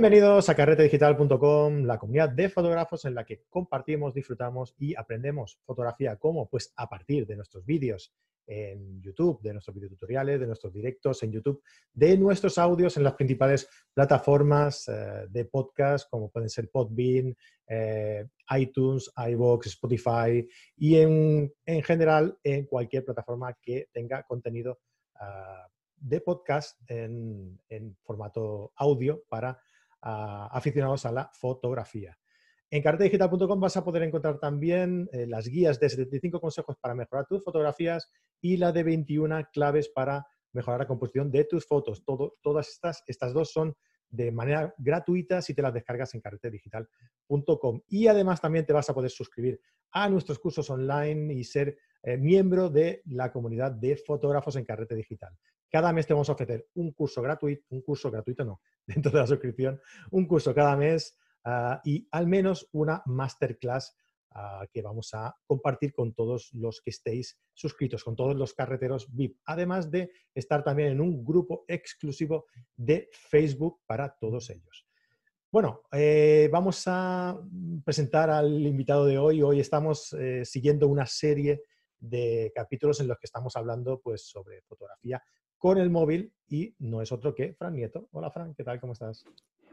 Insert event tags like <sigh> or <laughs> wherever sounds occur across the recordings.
Bienvenidos a carretedigital.com, la comunidad de fotógrafos en la que compartimos, disfrutamos y aprendemos fotografía. ¿Cómo? Pues a partir de nuestros vídeos en YouTube, de nuestros videotutoriales, de nuestros directos en YouTube, de nuestros audios en las principales plataformas eh, de podcast, como pueden ser Podbean, eh, iTunes, iVoox, Spotify y en, general en cualquier plataforma que tenga contenido ah, de podcast en, formato audio para aficionados a la fotografía. En carretedigital.com vas a poder encontrar también eh, las guías de 75 consejos para mejorar tus fotografías y la de 21 claves para mejorar la composición de tus fotos. todas estas, estas dos son de manera gratuita si te las descargas en carretedigital.com. Y además también te vas a poder suscribir a nuestros cursos online y ser eh, miembro de la comunidad de fotógrafos en Carrete Digital. Cada mes te vamos a ofrecer un curso gratuito, un curso gratuito no, <laughs> dentro de la suscripción, un curso cada mes ah, y al menos una masterclass ah, que vamos a compartir con todos los que estéis suscritos, con todos los carreteros VIP, además de estar también en un grupo exclusivo de Facebook para todos ellos. Bueno, eh, vamos a presentar al invitado de hoy. Hoy estamos eh, siguiendo una serie de capítulos en los que estamos hablando pues, sobre fotografía con el móvil y no es otro que Fran Nieto. Hola Fran, ¿qué tal? ¿Cómo estás?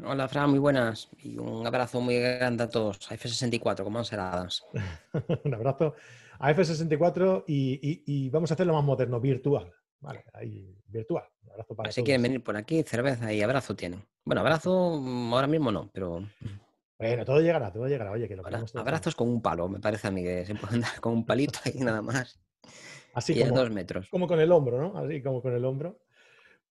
Hola Fran, muy buenas y un abrazo muy grande a todos, a F64, como ser Adams. un abrazo a F64 y, vamos a hacerlo más moderno, virtual. Vale, ahí, virtual. Un abrazo para Así quieren venir por aquí, cerveza y abrazo tienen. Bueno, abrazo mm, ahora mismo no, pero... Bueno, todo llegará, todo llegará. Oye, que lo Abrazos con un palo, me parece a mí que se pueden dar con un palito y nada más. Así como, dos metros. Como con el hombro, ¿no? Así como con el hombro.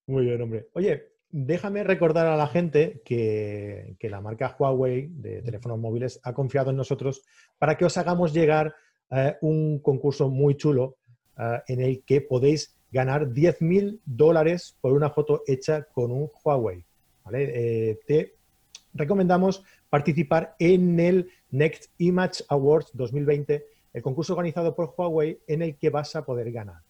Muy bien, hombre. Oye, déjame recordar a la gente que, la marca Huawei de teléfonos móviles ha confiado en nosotros para que os hagamos llegar eh, un concurso muy chulo eh, en el que podéis ganar 10.000 dólares por una foto hecha con un Huawei. Eh, te recomendamos participar en el Next Image Awards 2020 el concurso organizado por Huawei en el que vas a poder ganar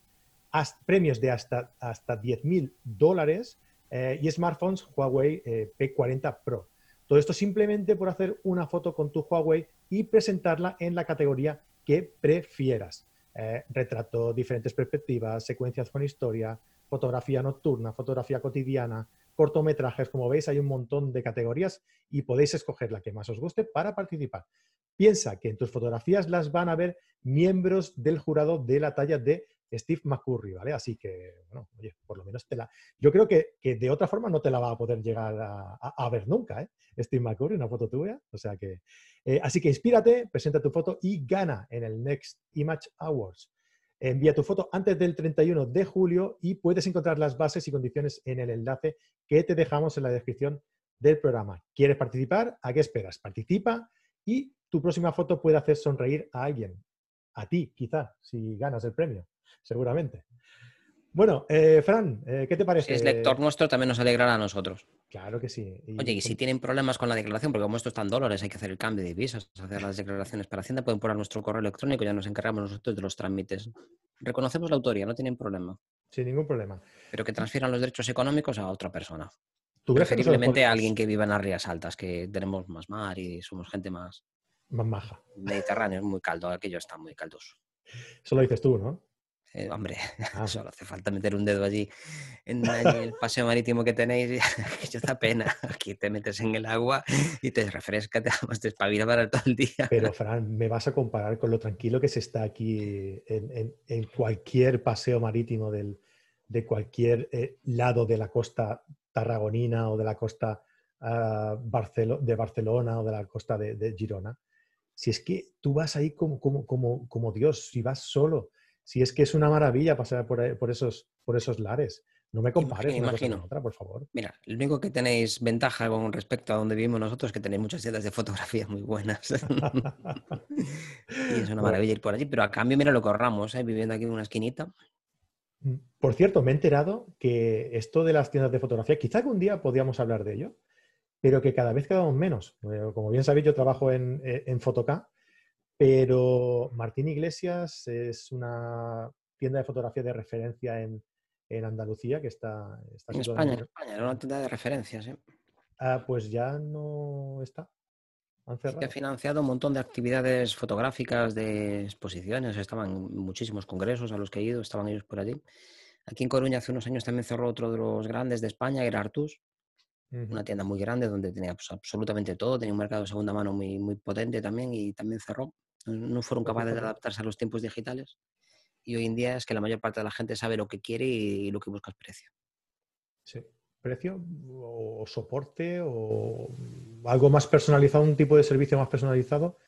premios de hasta, hasta 10.000 dólares eh, y smartphones Huawei eh, P40 Pro. Todo esto simplemente por hacer una foto con tu Huawei y presentarla en la categoría que prefieras. Eh, retrato, diferentes perspectivas, secuencias con historia, fotografía nocturna, fotografía cotidiana, cortometrajes. Como veis, hay un montón de categorías y podéis escoger la que más os guste para participar. Piensa que en tus fotografías las van a ver miembros del jurado de la talla de Steve McCurry, ¿vale? Así que, bueno, oye, por lo menos te la... Yo creo que, de otra forma no te la va a poder llegar a, ver nunca, ¿eh? Steve McCurry, una foto tuya. O sea que... Eh, así que inspírate, presenta tu foto y gana en el Next Image Awards. Envía tu foto antes del 31 de julio y puedes encontrar las bases y condiciones en el enlace que te dejamos en la descripción del programa. ¿Quieres participar? ¿A qué esperas? Participa y tu próxima foto puede hacer sonreír a alguien. A ti, quizá, si ganas el premio, seguramente. Bueno, eh, Fran, eh, ¿qué te parece? Si es lector nuestro, también nos alegrará a nosotros. Claro que sí. Oye, y si tienen problemas con la declaración, porque como esto está en dólares, hay que hacer el cambio de divisas, hacer las declaraciones para Hacienda, pueden poner nuestro correo electrónico, ya nos encargamos nosotros de los trámites. Reconocemos la autoría, no tienen problema. Sin ningún problema. Pero que transfieran los derechos económicos a otra persona. Preferiblemente a alguien que viva en las rías altas, que tenemos más mar y somos gente más... Más maja. Mediterráneo es muy caldo, aquello está muy caldoso. Eso lo dices tú, ¿no? Eh, hombre, <laughs> ah. solo hace falta meter un dedo allí en, el paseo marítimo que tenéis y <laughs> que da pena. Aquí te metes en el agua y te refresca, te, te espabila para todo el día. Pero, Fran, me vas a comparar con lo tranquilo que se está aquí en, cualquier paseo marítimo de cualquier eh, lado de la costa tarragonina o de la costa ah, de Barcelona o de la costa de, Girona. Si es que tú vas ahí como, como, como, como Dios, si vas solo si es que es una maravilla pasar por, esos, por esos lares. No me compares imagino, otra, por favor. Mira, lo único que tenéis ventaja con respecto a donde vivimos nosotros es que tenéis muchas ciudades de fotografía muy buenas. <laughs> <laughs> y es una maravilla ir por allí, pero a cambio, mira lo que ahorramos, ¿eh? viviendo aquí en una esquinita. Mm, por cierto, me he enterado que esto de las tiendas de fotografía, quizá algún día podríamos hablar de ello, pero que cada vez quedamos menos. Eh, como bien sabéis, yo trabajo en, eh, en pero Martín Iglesias es una tienda de fotografía de referencia en, Andalucía que está... en España, en España, era una tienda de referencia, sí. ah, pues ya no está. Han que ha financiado un montón de actividades fotográficas, de exposiciones, estaban en muchísimos congresos a los que he ido, estaban ellos por allí. Aquí en Coruña hace unos años también cerró otro de los grandes de España, era Artus, una tienda muy grande donde tenía pues, absolutamente todo, tenía un mercado de segunda mano muy, muy potente también y también cerró. No fueron Pues capaces de adaptarse a los tiempos digitales y hoy en día es que la mayor parte de la gente sabe lo que quiere y, lo que busca es precio. Sí. Precio o soporte o algo más personalizado, un tipo de servicio más personalizado,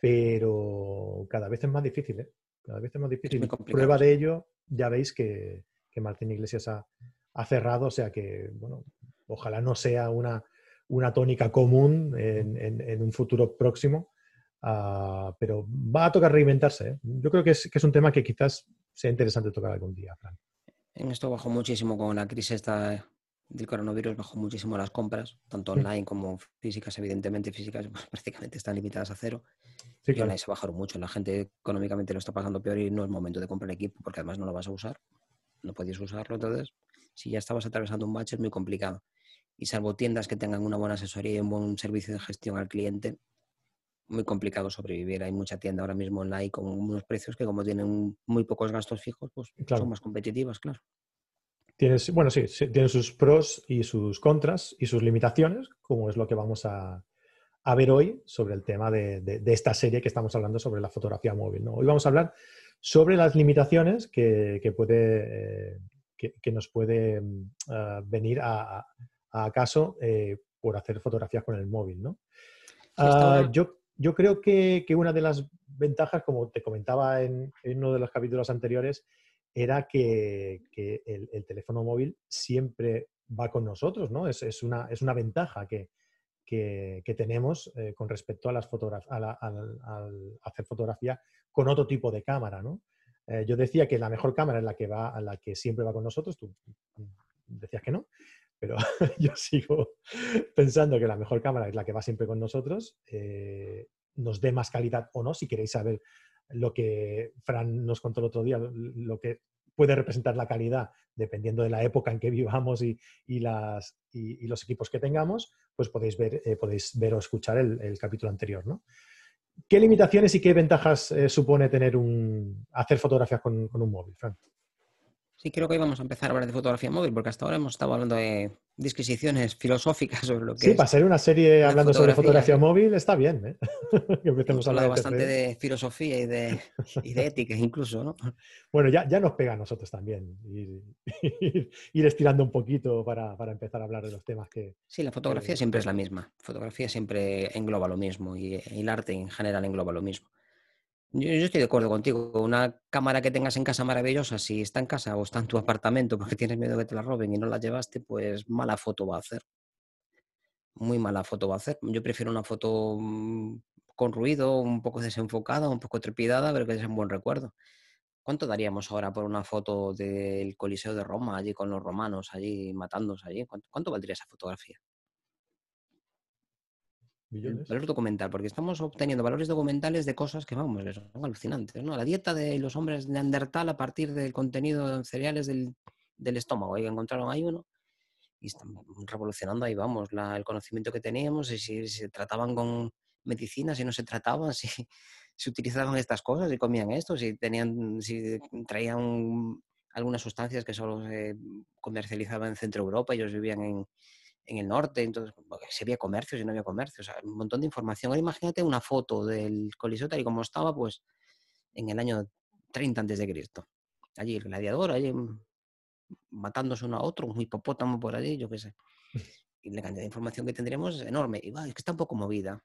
pero cada vez es más difícil, ¿eh? Cada vez es más difícil. complicado, Prueba de ello, ya veis que, que Martín Iglesias ha, ha cerrado, o sea que, bueno, ojalá no sea una, una tónica común en, en- en un futuro próximo, ah, pero va a tocar reinventarse. ¿eh? Yo creo que es, que es un tema que quizás sea interesante tocar algún día, Fran. En esto bajó muchísimo con la crisis esta del coronavirus, bajó muchísimo las compras, tanto online como físicas, evidentemente físicas <laughs> pues, prácticamente están limitadas a cero. Sí, Y claro. online se bajaron mucho, la gente económicamente lo está pasando peor y no es momento de comprar equipo porque además no lo vas a usar, no podéis usarlo, entonces si ya estabas atravesando un bache es muy complicado. Y salvo tiendas que tengan una buena asesoría y un buen servicio de gestión al cliente, muy complicado sobrevivir. Hay mucha tienda ahora mismo online con unos precios que como tienen muy pocos gastos fijos, pues Claro. son más competitivas, claro. Tienes, bueno, sí, sí, tiene sus pros y sus contras y sus limitaciones, como es lo que vamos a, a ver hoy sobre el tema de, de- de esta serie que estamos hablando sobre la fotografía móvil. ¿no? Hoy vamos a hablar sobre las limitaciones que, que puede, eh, que, que nos puede mm, ah, venir a, a- a caso eh, por hacer fotografías con el móvil. ¿no? Ah, yo, yo creo que, que una de las ventajas, como te comentaba en, en uno de los capítulos anteriores, era que, que el, el teléfono móvil siempre va con nosotros, ¿no? Es, es una, es una ventaja que, que- que tenemos eh, con respecto a, las a la- al, al hacer fotografía con otro tipo de cámara, ¿no? Eh, yo decía que la mejor cámara es la que va, a la que siempre va con nosotros, tú decías que no, pero <laughs> yo sigo pensando que la mejor cámara es la que va siempre con nosotros, eh, nos dé más calidad o no, si queréis saber lo que Fran nos contó el otro día, lo- que puede representar la calidad dependiendo de la época en que vivamos y, los equipos que tengamos, pues podéis ver, eh, podéis ver o escuchar el, capítulo anterior. ¿no? ¿Qué limitaciones y qué ventajas eh, supone tener un, hacer fotografías con un móvil, Fran? Sí, creo que hoy vamos a empezar a hablar de fotografía móvil, porque hasta ahora hemos estado hablando de disquisiciones filosóficas sobre lo que Sí, es. para ser una serie la hablando sobre fotografía, móvil está bien, ¿eh? <laughs> que Hemos hablado de bastante de filosofía y de, y de ética incluso, ¿no? <laughs> Bueno, ya, ya nos pega a nosotros también ir, <laughs> ir- ir estirando un poquito para, para empezar a hablar de los temas que... Sí, la fotografía siempre es la misma. Fotografía siempre engloba lo mismo y, y el arte en general engloba lo mismo. Yo, estoy de acuerdo contigo. Una cámara que tengas en casa maravillosa, si está en casa o está en tu apartamento porque tienes miedo que te la roben y no la llevaste, pues mala foto va a hacer. Muy mala foto va a hacer. Yo prefiero una foto mm, con ruido, un poco desenfocada, un poco trepidada, pero que sea un buen recuerdo. ¿Cuánto daríamos ahora por una foto del Coliseo de Roma, allí con los romanos, allí matándose allí? ¿Cuánto, cuánto valdría esa fotografía? Millones. valor documental, porque estamos obteniendo valores documentales de cosas que, vamos, que son alucinantes, ¿no? La dieta de los hombres de Neandertal a partir del contenido en cereales del, del estómago, ahí encontraron ahí uno y están revolucionando ahí, vamos, la- el conocimiento que teníamos y si, se trataban con medicina, si no se trataban, <laughs> si, si utilizaban estas cosas, si comían esto, si tenían, si traían algunas sustancias que solo se comercializaban en Centro Europa, ellos vivían en, en el norte, entonces si había comercio, si no había comercio, o sea, un montón de información. Ahora imagínate una foto del Coliseo tal y como estaba, pues en el año 30 antes de Cristo. Allí el gladiador, allí mm, matándose uno a otro, un hipopótamo por allí, yo qué sé. <laughs> Y la cantidad de información que tendríamos es enorme. Y va, es que está un poco movida.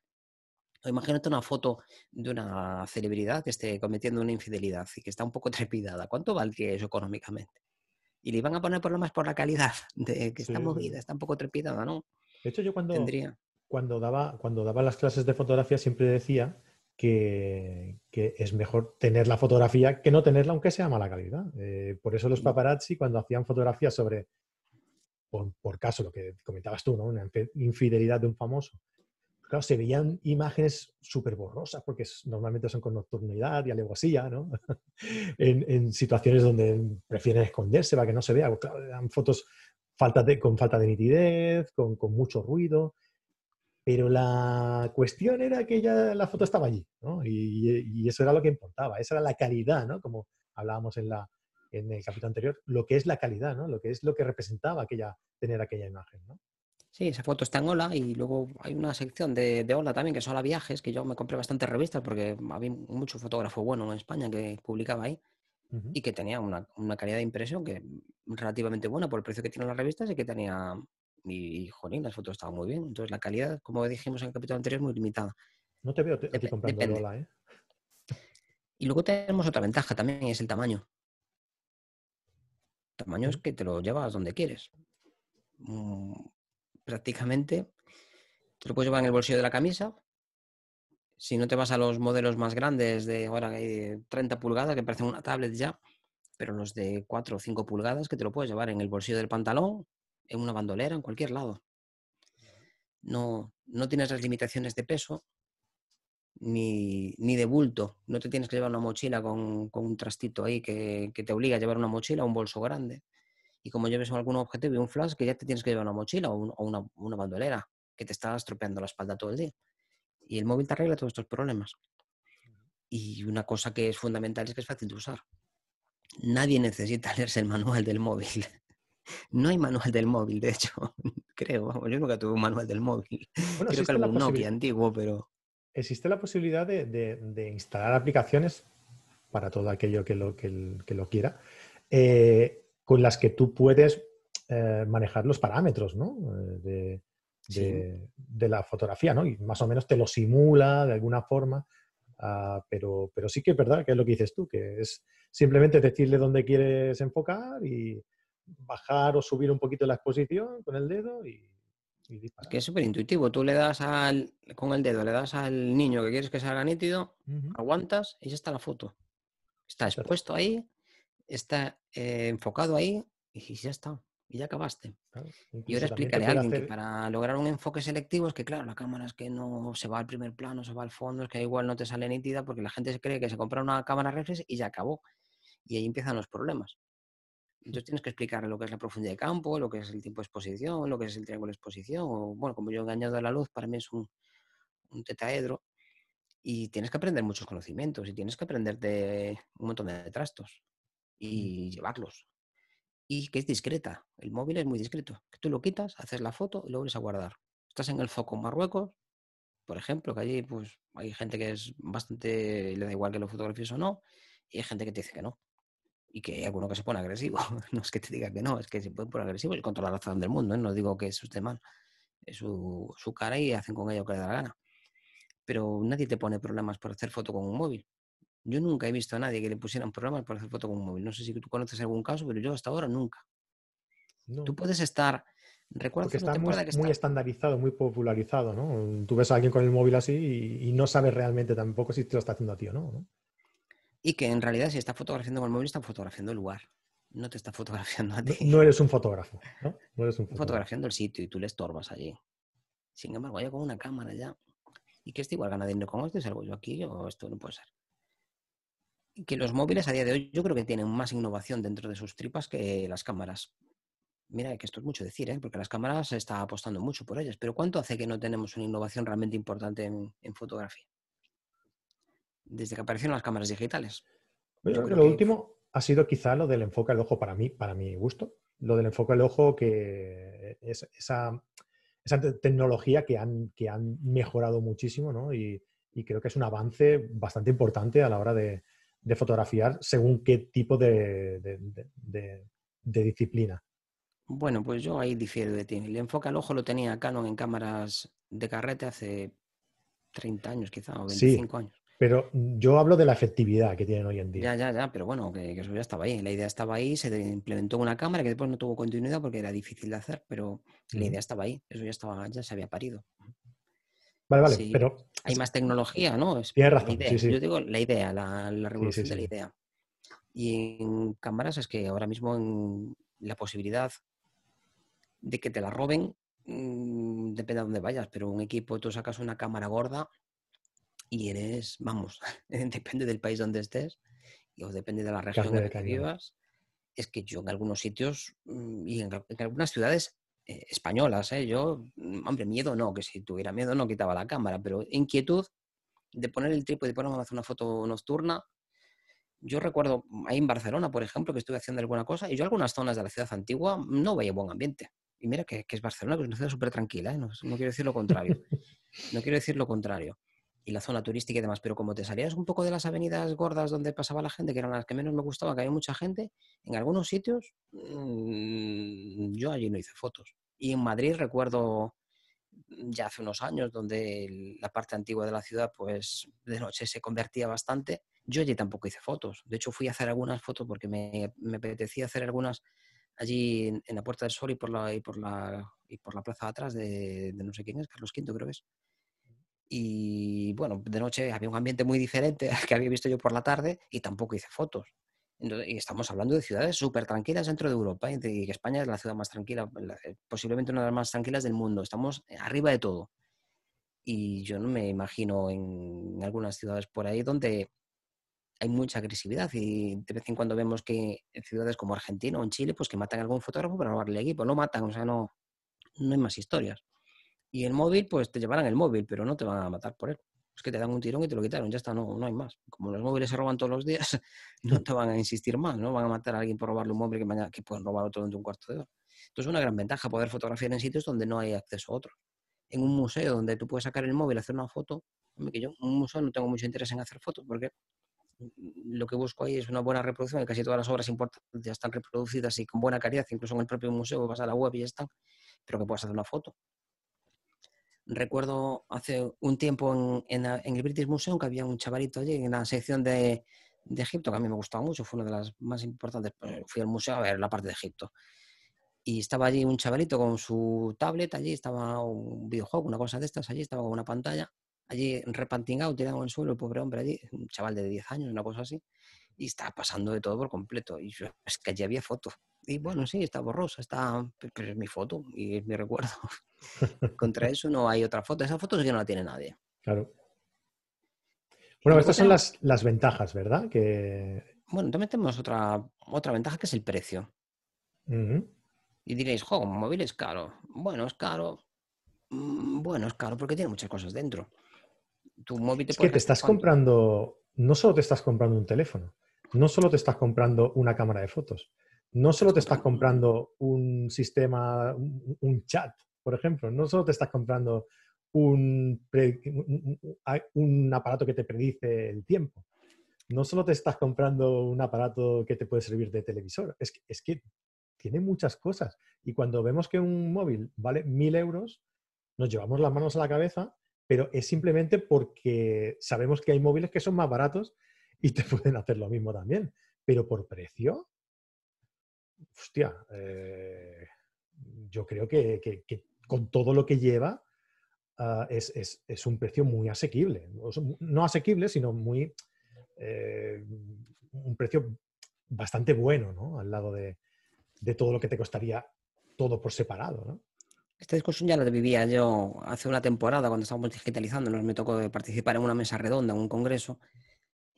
O imagínate una foto de una celebridad que esté cometiendo una infidelidad y que está un poco <laughs> trepidada. ¿Cuánto valdría eso económicamente? Y le iban a poner problemas por la calidad <laughs> de que está Sí, movida, está un poco trepidada, ¿no? De hecho, yo cuando, Tendría. cuando, daba, cuando daba las clases de fotografía siempre decía que, que es mejor tener la fotografía que no tenerla aunque sea mala calidad. Eh, por eso los Mm. paparazzi cuando hacían fotografías sobre, por, por caso, lo que comentabas tú, ¿no? una infi- infidelidad de un famoso, claro, se veían imágenes súper borrosas porque normalmente son con nocturnidad y alevosía, ¿no? <laughs> en, situaciones donde prefieren esconderse para que no se vea. Claro, eran fotos falta de, con falta de nitidez, con, con, mucho ruido. Pero la cuestión era que ya la foto estaba allí, ¿no? Y, y, eso era lo que importaba, esa era la calidad, ¿no? Como hablábamos en, la, en el capítulo anterior, lo que es la calidad, ¿no? Lo que es lo que representaba aquella, tener aquella imagen, ¿no? Sí, esa foto está en Hola y luego hay una sección de, de Hola también que son Hola Viajes, que yo me compré bastantes revistas porque había mucho fotógrafo bueno en España que publicaba ahí uh -huh. y que tenía una, una, calidad de impresión que relativamente buena por el precio que tienen las revistas y que tenía, y, y jolín, las fotos estaban muy bien. Entonces la calidad, como dijimos en el capítulo anterior, es muy limitada. No te veo te, Dep comprando depende. Hola, ¿eh? Y luego tenemos otra ventaja también, es el tamaño. El tamaño es que te lo llevas donde quieres. Prácticamente te lo puedes llevar en el bolsillo de la camisa. Si no te vas a los modelos más grandes de ahora hay de 30 pulgadas, que parecen una tablet ya, pero los de 4 o 5 pulgadas que te lo puedes llevar en el bolsillo del pantalón, en una bandolera, en cualquier lado. No, no tienes las limitaciones de peso ni, ni de bulto. No te tienes que llevar una mochila con, con un trastito ahí que, que, te obliga a llevar una mochila un bolso grande. Y como lleves algún objetivo y un flash, que ya te tienes que llevar una mochila o, un, o una, una, bandolera, que te está estropeando la espalda todo el día. Y el móvil te arregla todos estos problemas. Y una cosa que es fundamental es que es fácil de usar. Nadie necesita <laughs> leerse el manual del móvil. No hay manual del móvil, de hecho, <laughs> creo. Yo nunca tuve un manual del móvil. Bueno, creo que algún Nokia antiguo, pero existe la posibilidad de, de, de, instalar aplicaciones para todo aquello que lo, que, que lo quiera, eh, con las que tú puedes eh, manejar los parámetros ¿no? de, sí. de, la fotografía, ¿no? Y más o menos te lo simula de alguna forma, uh, pero, pero sí que es verdad que es lo que dices tú, que es simplemente decirle dónde quieres enfocar y bajar o subir un poquito la exposición con el dedo y, es que es súper intuitivo. Tú le das al, con el dedo, le das al niño que quieres que salga nítido, uh -huh. aguantas y ya está la foto. Está expuesto ahí, está eh, enfocado ahí y ya está. Y ya acabaste. Claro, y ahora explicaré a alguien hacer... que para lograr un enfoque selectivo es que, claro, la cámara es que no se va al primer plano, se va al fondo, es que igual no te sale nítida porque la gente se cree que se compra una cámara reflex y ya acabó. Y ahí empiezan los problemas. Entonces tienes que explicar lo que es la profundidad de campo, lo que es el tiempo de exposición, lo que es el triángulo de exposición. O, bueno, como yo he engañado a la luz, para mí es un, un tetaedro. Y tienes que aprender muchos conocimientos y tienes que aprender de un montón de trastos y llevarlos. Y que es discreta. El móvil es muy discreto. Tú lo quitas, haces la foto y lo vuelves a guardar. Estás en el foco en Marruecos, por ejemplo, que allí pues hay gente que es bastante, le da igual que lo fotografíes o no, y hay gente que te dice que no y que hay alguno que se pone agresivo. <laughs> No es que te diga que no, es que se pueden poner agresivos y contra la razón del mundo. ¿eh? No digo que eso esté mal. Es su, su, cara y hacen con ello lo que les da la gana. Pero nadie te pone problemas por hacer foto con un móvil. Yo nunca he visto a nadie que le pusieran problemas por hacer foto con un móvil. No sé si tú conoces algún caso, pero yo hasta ahora nunca. No. Tú puedes estar. Recuerdo Porque está muy, que muy está... estandarizado, muy popularizado, ¿no? Tú ves a alguien con el móvil así y, y, no sabes realmente tampoco si te lo está haciendo a ti o no. Y que en realidad si está fotografiando con el móvil está fotografiando el lugar. No te está <laughs> fotografiando a ti. No, no eres un fotógrafo, ¿no? no eres un fotógrafo. Fotografiando el sitio y tú le estorbas allí. Sin embargo, vaya con una cámara ya. Y que este igual gana dinero con esto y salgo yo aquí o esto no puede ser. Que los móviles a día de hoy yo creo que tienen más innovación dentro de sus tripas que las cámaras. Mira, que esto es mucho decir, ¿eh? porque las cámaras se está apostando mucho por ellas. Pero ¿cuánto hace que no tenemos una innovación realmente importante en, en fotografía? desde que aparecieron las cámaras digitales. Yo, creo que lo que... último ha sido quizá lo del enfoque al ojo para mí, para mi gusto. Lo del enfoque al ojo que es esa, esa tecnología que han, que han mejorado muchísimo, ¿no? Y, y, creo que es un avance bastante importante a la hora de, de fotografiar según qué tipo de, de, de, disciplina. Bueno, pues yo ahí difiero de ti. El enfoque al ojo lo tenía Canon en cámaras de carrete hace 30 años quizá, o 25 sí. años. Pero yo hablo de la efectividad que tienen hoy en día. Ya, ya, ya, pero bueno, que, que, eso ya estaba ahí. La idea estaba ahí, se implementó una cámara que después no tuvo continuidad porque era difícil de hacer, pero la idea estaba ahí. Eso ya estaba, ya se había parido. Vale, vale, sí. pero. Hay más tecnología, ¿no? Es Tienes razón. Sí, sí. Yo digo la idea, la, la revolución de la idea. Y en cámaras es que ahora mismo en la posibilidad de que te la roben mmm, depende de dónde vayas, pero un equipo, tú sacas una cámara gorda y eres, vamos, <laughs> depende del país donde estés o depende de la región en la que vivas, es que yo en algunos sitios mm, y en, algunas ciudades eh, españolas, ¿eh? yo, mm, hombre, miedo no, que si tuviera miedo no quitaba la cámara, pero inquietud de poner el trípode y ponerme a hacer una foto nocturna. Yo recuerdo ahí en Barcelona, por ejemplo, que estuve haciendo alguna cosa y yo algunas zonas de la ciudad antigua no veía buen ambiente. Y mira que, es Barcelona, que es una ciudad súper tranquila, ¿eh? no, no quiero decir lo contrario. No quiero decir lo contrario y la zona turística y demás, pero como te salías un poco de las avenidas gordas donde pasaba la gente, que eran las que menos me gustaban, que había mucha gente, en algunos sitios mm, yo allí no hice fotos. Y en Madrid recuerdo ya hace unos años donde la parte antigua de la ciudad pues de noche se convertía bastante, yo allí tampoco hice fotos. De hecho fui a hacer algunas fotos porque me, me apetecía hacer algunas allí en, la Puerta del Sol y por la, y por la, y por la plaza atrás de, de no sé quién es, Carlos V creo que es. Y bueno, de noche había un ambiente muy diferente al que había visto yo por la tarde y tampoco hice fotos. y estamos hablando de ciudades súper tranquilas dentro de Europa y que España es la ciudad más tranquila, eh, posiblemente una de las más tranquilas del mundo. Estamos arriba de todo. Y yo no me imagino en algunas ciudades por ahí donde hay mucha agresividad y de vez en cuando vemos que en ciudades como Argentina o en Chile, pues que matan a algún fotógrafo para robarle equipo. Lo matan, o sea, no, no hay más historias. Y el móvil, pues te llevarán el móvil, pero no te van a matar por él. Es que te dan un tirón y te lo quitaron, ya está, no, no hay más. Como los móviles se roban todos los días, <laughs> no te van a insistir más, no van a matar a alguien por robarle un móvil que, mañana, que pueden robar otro dentro de un cuarto de hora. Entonces es una gran ventaja poder fotografiar en sitios donde no hay acceso a otros. En un museo donde tú puedes sacar el móvil, hacer una foto, que yo en un museo no tengo mucho interés en hacer fotos porque lo que busco ahí es una buena reproducción, y casi todas las obras importantes ya están reproducidas y con buena calidad, incluso en el propio museo vas a la web y ya están, pero que puedas hacer una foto. Recuerdo hace un tiempo en, el British Museum que había un chavalito allí en la sección de, Egipto, que a mí me gustaba mucho, fue una de las más importantes. Fui al museo a ver la parte de Egipto. Y estaba allí un chavalito con su tablet, allí estaba un videojuego, una cosa de estas, allí estaba con una pantalla, allí repantingado, tirado en el suelo, el pobre hombre allí, un chaval de 10 años, una cosa así, y estaba pasando de todo por completo. Y es que allí había fotos. Y bueno, sí, está borrosa, está, pero es mi foto y es mi <laughs> recuerdo. <laughs> Contra eso no hay otra foto. Esa foto sí que no la tiene nadie. Claro. Bueno, estas son las, las, ventajas, ¿verdad? Que... Bueno, también tenemos otra, otra ventaja que es el precio. Y diréis, jo, un móvil es caro. Bueno, es caro. Mm, bueno, es caro porque tiene muchas cosas dentro. Tu móvil te es que te estás comprando, no solo te estás comprando un teléfono, no solo te estás comprando una cámara de fotos, no solo te estás comprando un sistema, un, chat, por ejemplo, no solo te estás comprando un, aparato que te predice el tiempo, no solo te estás comprando un aparato que te puede servir de televisor, es que, es que tiene muchas cosas. Y cuando vemos que un móvil vale mil euros, nos llevamos las manos a la cabeza, pero es simplemente porque sabemos que hay móviles que son más baratos y te <laughs> pueden hacer lo mismo también. Pero por precio, hostia, eh, yo creo que, con todo lo que lleva ah, es, un precio muy asequible. No asequible, sino muy... Eh, un precio bastante bueno, ¿no? Al lado de, todo lo que te costaría todo por separado. Esta discusión ya la vivía yo hace una temporada cuando estábamos digitalizando. Nos me tocó participar en una mesa redonda, en un congreso,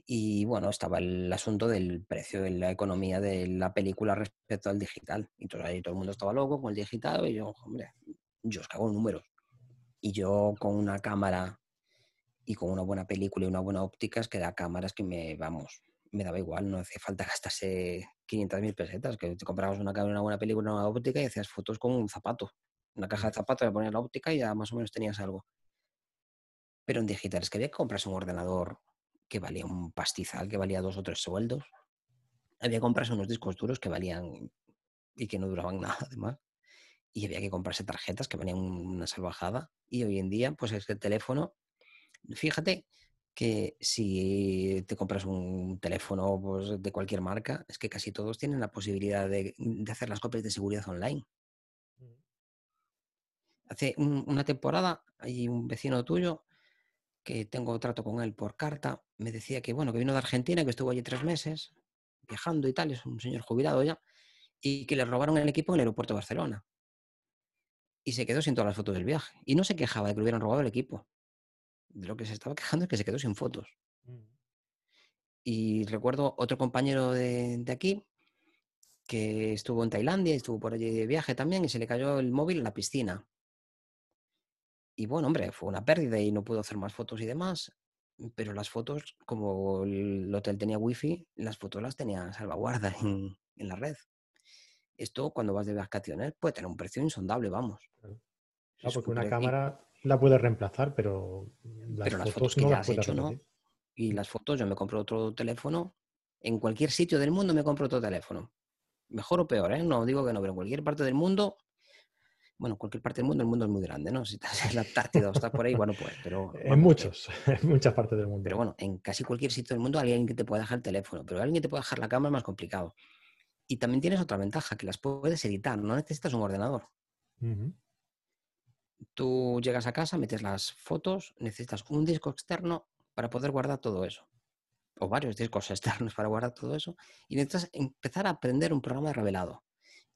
y bueno, estaba el asunto del precio de la economía de la película respecto al digital. Y todo, ahí todo el mundo estaba loco con el digital y yo, hombre, yo os cago en números. Y yo con una cámara y con una buena película y una buena óptica, es que la cámara es que me, vamos, me daba igual, no hacía falta <laughs> gastarse 500.000 pesetas, que te comprabas una cámara, una buena película, una óptica y hacías fotos con un zapato. Una caja de zapatos, le ponías la óptica y ya más o menos tenías algo. Pero en digital es que había que comprarse un ordenador que valía un pastizal, que valía dos o tres sueldos. Había que comprarse unos discos duros que valían y que no duraban <laughs> nada además. Y había que comprarse tarjetas que valían una salvajada. Y hoy en día, pues es que el teléfono, fíjate que si te compras un teléfono pues, de cualquier marca, es que casi todos tienen la posibilidad de, hacer las copias de seguridad online. Hace una temporada hay un vecino tuyo que tengo trato con él por carta, me decía que, bueno, que vino de Argentina, que estuvo allí tres meses, viajando y tal, es un señor jubilado ya, y que le robaron el equipo en el aeropuerto de Barcelona. Y se quedó sin todas las fotos del viaje. Y no se quejaba de que le hubieran robado el equipo. De lo que se estaba quejando es que se quedó sin fotos. Mm. Y recuerdo otro compañero de, de aquí que estuvo en Tailandia, estuvo por allí de viaje también y se le cayó el móvil en la piscina. Y bueno, hombre, fue una pérdida y no pudo hacer más fotos y demás. Pero las fotos, como el hotel tenía wifi, las fotos las tenía salvaguarda <laughs> en, en la red. Esto cuando vas de vacaciones puede tener un precio insondable, vamos. Claro, porque una cámara la puede reemplazar, pero las, pero las fotos, que ya has hecho, ¿no? Y las fotos, yo me compro otro teléfono. En cualquier sitio del mundo me compro otro teléfono. Mejor o peor, ¿eh? No digo que no, pero en cualquier parte del mundo bueno, cualquier parte del mundo, el mundo es muy grande, ¿no? Si estás en la Antártida o estás por ahí, bueno, pues, pero... <laughs> en muchos, <laughs> en muchas partes del mundo. Pero bueno, en casi cualquier sitio del mundo hay alguien que te puede dejar el teléfono, pero alguien que te puede dejar la cámara es más complicado. Y también tienes otra ventaja, que las puedes editar, no necesitas un ordenador. Tú llegas a casa, metes las fotos, necesitas un disco externo para poder guardar todo eso. O varios discos <laughs> externos para guardar todo eso. Y necesitas empezar a aprender un programa de revelado.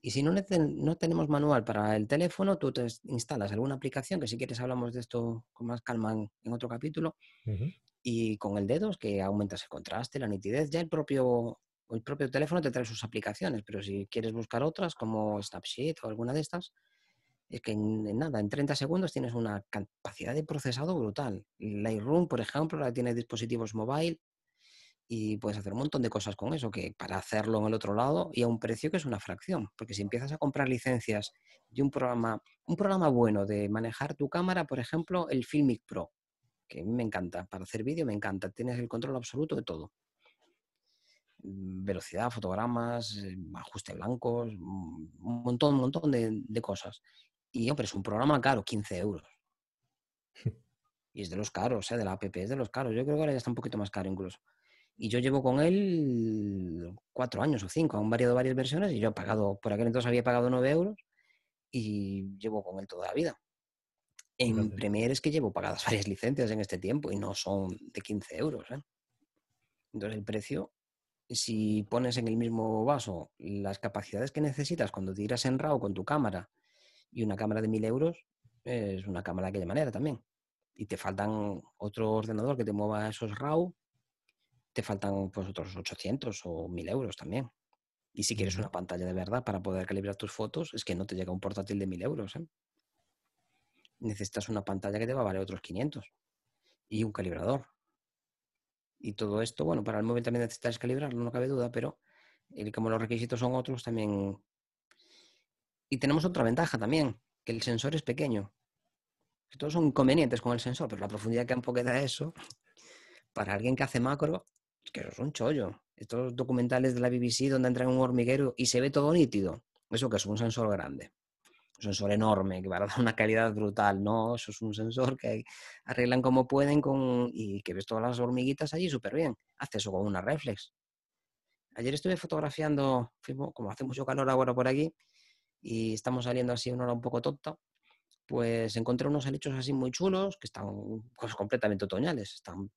Y si no, no tenemos manual para el teléfono, tú te instalas alguna aplicación, que si quieres hablamos de esto con más calma en, otro capítulo, y con el dedo que aumentas el contraste, la nitidez, ya el propio, el propio teléfono te trae sus aplicaciones, pero si quieres buscar otras como Snapseed o alguna de estas, es que en, nada, en 30 segundos tienes una capacidad de procesado brutal. Lightroom, por ejemplo, la tiene dispositivos mobile, y puedes hacer un montón de cosas con eso, que para hacerlo en el otro lado y a un precio que es una fracción, porque si empiezas a comprar licencias de un programa, un programa bueno de manejar tu cámara, por ejemplo, el Filmic Pro, que a mí me encanta, para hacer vídeo me encanta, tienes el control absoluto de todo. Mm, velocidad, fotogramas, eh, ajuste blancos, un montón, un montón de, de cosas. Y hombre, es un programa caro, 15 euros. <laughs> Y es de los caros, ¿eh? de la app, es de los caros. Yo creo que ahora ya está un poquito más caro incluso. Y yo llevo con él cuatro años o cinco, han variado varias versiones y yo he pagado, por aquel entonces había pagado nueve euros y llevo con él toda la vida. En Premiere es que llevo pagadas <laughs> varias licencias en este tiempo y no son de 15 euros. ¿eh? Entonces el precio, si pones en el mismo vaso las capacidades que necesitas cuando tiras en RAW con tu cámara y una cámara de mil euros, es una cámara de aquella manera también. Y te faltan otro ordenador que te mueva esos RAW te faltan pues otros 800 o 1000 euros también. Y si quieres una pantalla de verdad para poder calibrar tus fotos, es que no te llega un portátil de 1000 euros. ¿eh? Necesitas una pantalla que te va a valer otros 500 y un calibrador. Y todo esto, bueno, para el móvil también necesitas calibrarlo, no cabe duda, pero como los requisitos son otros, también. Y tenemos otra ventaja también, que el sensor es pequeño. Todos son inconvenientes con el sensor, pero la profundidad que campo que da eso, para alguien que hace macro, que eso es un chollo. Estos documentales de la BBC donde entra en un hormiguero y se ve todo nítido. Eso que es un sensor grande. Un sensor enorme que va a <laughs> dar una calidad brutal. No, eso es un sensor que arreglan como pueden con, y que ves todas las hormiguitas allí súper bien. Hace eso con una reflex. Ayer estuve fotografiando, como hace mucho calor ahora por aquí, y estamos saliendo así una hora un poco tonta, pues encontré unos helechos así muy chulos, que están pues, completamente otoñales, están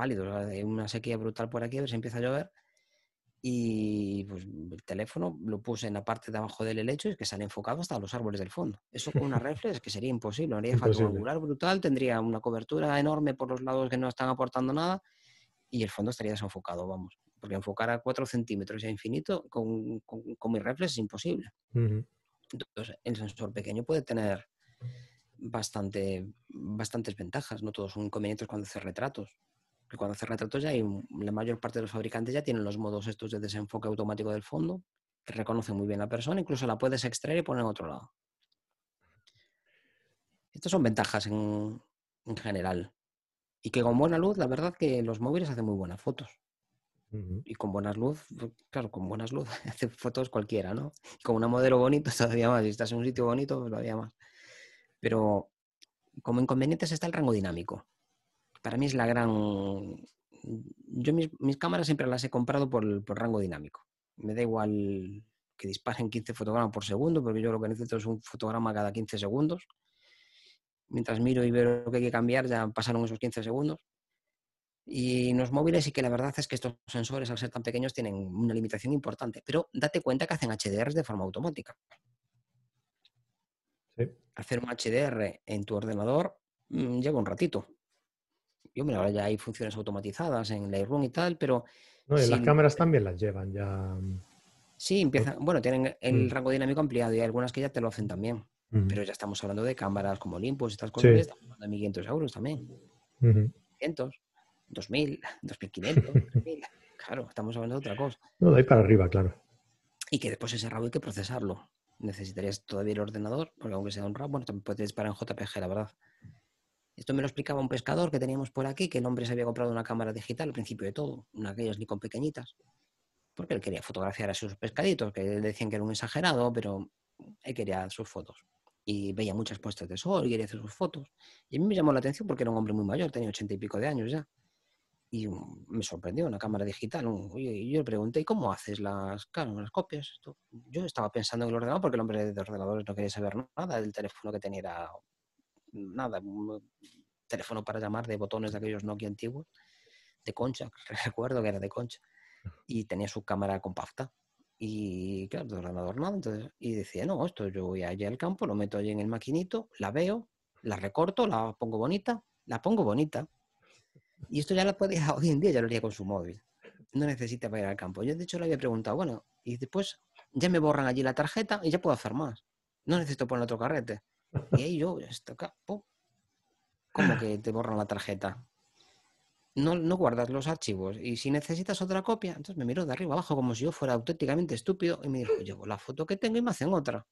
pálidos, hay una sequía brutal por aquí, a ver si empieza a llover. Y pues el teléfono lo puse en la parte de abajo del helecho y que sale enfocado hasta los árboles del fondo. Eso con una <laughs> reflex que sería imposible, haría falta un angular brutal, tendría una cobertura enorme por los lados que no están aportando nada y el fondo estaría desenfocado, vamos. Porque enfocar a 4 centímetros ya infinito con, con, mi reflex es imposible. Entonces, el sensor pequeño puede tener bastante, bastantes ventajas, no todos son inconvenientes cuando hace retratos cuando hace retratos ya hay la mayor parte de los fabricantes ya tienen los modos estos de desenfoque automático del fondo, que reconocen muy bien la persona, incluso la puedes extraer y poner en otro lado. Estas son ventajas en, general. Y que con buena luz, la verdad que los móviles hacen muy buenas fotos. Y con buenas luz, claro, con buenas luz <laughs> hace fotos cualquiera, ¿no? Y con una modelo bonito <laughs> todavía más. Si estás en un sitio bonito, pues todavía más. Pero como inconvenientes está el rango dinámico para mí es la gran... Yo mis, cámaras siempre las he comprado por, rango dinámico. Me da igual que disparen 15 fotogramas por segundo, porque yo lo que necesito es un fotograma cada 15 segundos. Mientras miro y veo lo que hay que cambiar, ya pasaron esos 15 segundos. Y los móviles sí que la verdad es que estos sensores, al ser tan pequeños, tienen una limitación importante. Pero date cuenta que hacen HDRs de forma automática. Hacer un HDR en tu ordenador mm, lleva un ratito. Yo, mira, ahora ya hay funciones automatizadas en Lightroom y tal, pero... No, las cámaras también las llevan ya. Sí, empiezan, bueno, tienen el Mm. rango dinámico ampliado y hay algunas que ya te lo hacen también. Pero ya estamos hablando de cámaras como Olympus, estas cosas, Sí. estamos hablando de 1.500 euros también. ujú. 500, 2.000, 2.500, 3.000. Claro, estamos hablando de otra cosa. No, de ahí para arriba, claro. Y que después ese RAW hay que procesarlo. Necesitarías todavía el ordenador, porque aunque sea un RAW, bueno, también puedes disparar en JPG, la verdad. Esto me lo explicaba un pescador que teníamos por aquí, que el hombre se había comprado una cámara digital al principio de todo, una de aquellas Nikon pequeñitas, porque él quería fotografiar a sus pescaditos, que decían que era un exagerado, pero él quería sus fotos. Y veía muchas puestas de sol y quería hacer sus fotos. Y a mí me llamó la atención porque era un hombre muy mayor, tenía ochenta y pico de años ya. Y um, me sorprendió una cámara digital. y yo le pregunté, ¿y cómo haces las, claro, las copias? Yo estaba pensando en el ordenador porque el hombre de ordenadores no quería saber nada del teléfono que tenía, nada, teléfono para llamar de botones de aquellos Nokia antiguos, de concha, <laughs> recuerdo que era de concha, y tenía su cámara compacta. Y claro, de ordenador nada, entonces, y decía, no, esto yo voy allí al campo, lo meto allí en el maquinito, la veo, la recorto, la pongo bonita, la pongo bonita. Y esto ya lo puede, <laughs> hoy en día ya lo haría con su móvil. No necesita para ir al campo. Yo de hecho le había preguntado, bueno, y después ya me borran allí la tarjeta y ya puedo hacer más. No necesito poner otro carrete. Y ahí yo, esto acá, pum. ¿Cómo que te borran la tarjeta? No, no guardas los archivos. Y si necesitas otra copia, entonces me miró de arriba abajo como si yo fuera auténticamente estúpido y me dijo, llevo la foto que tengo y me hacen otra.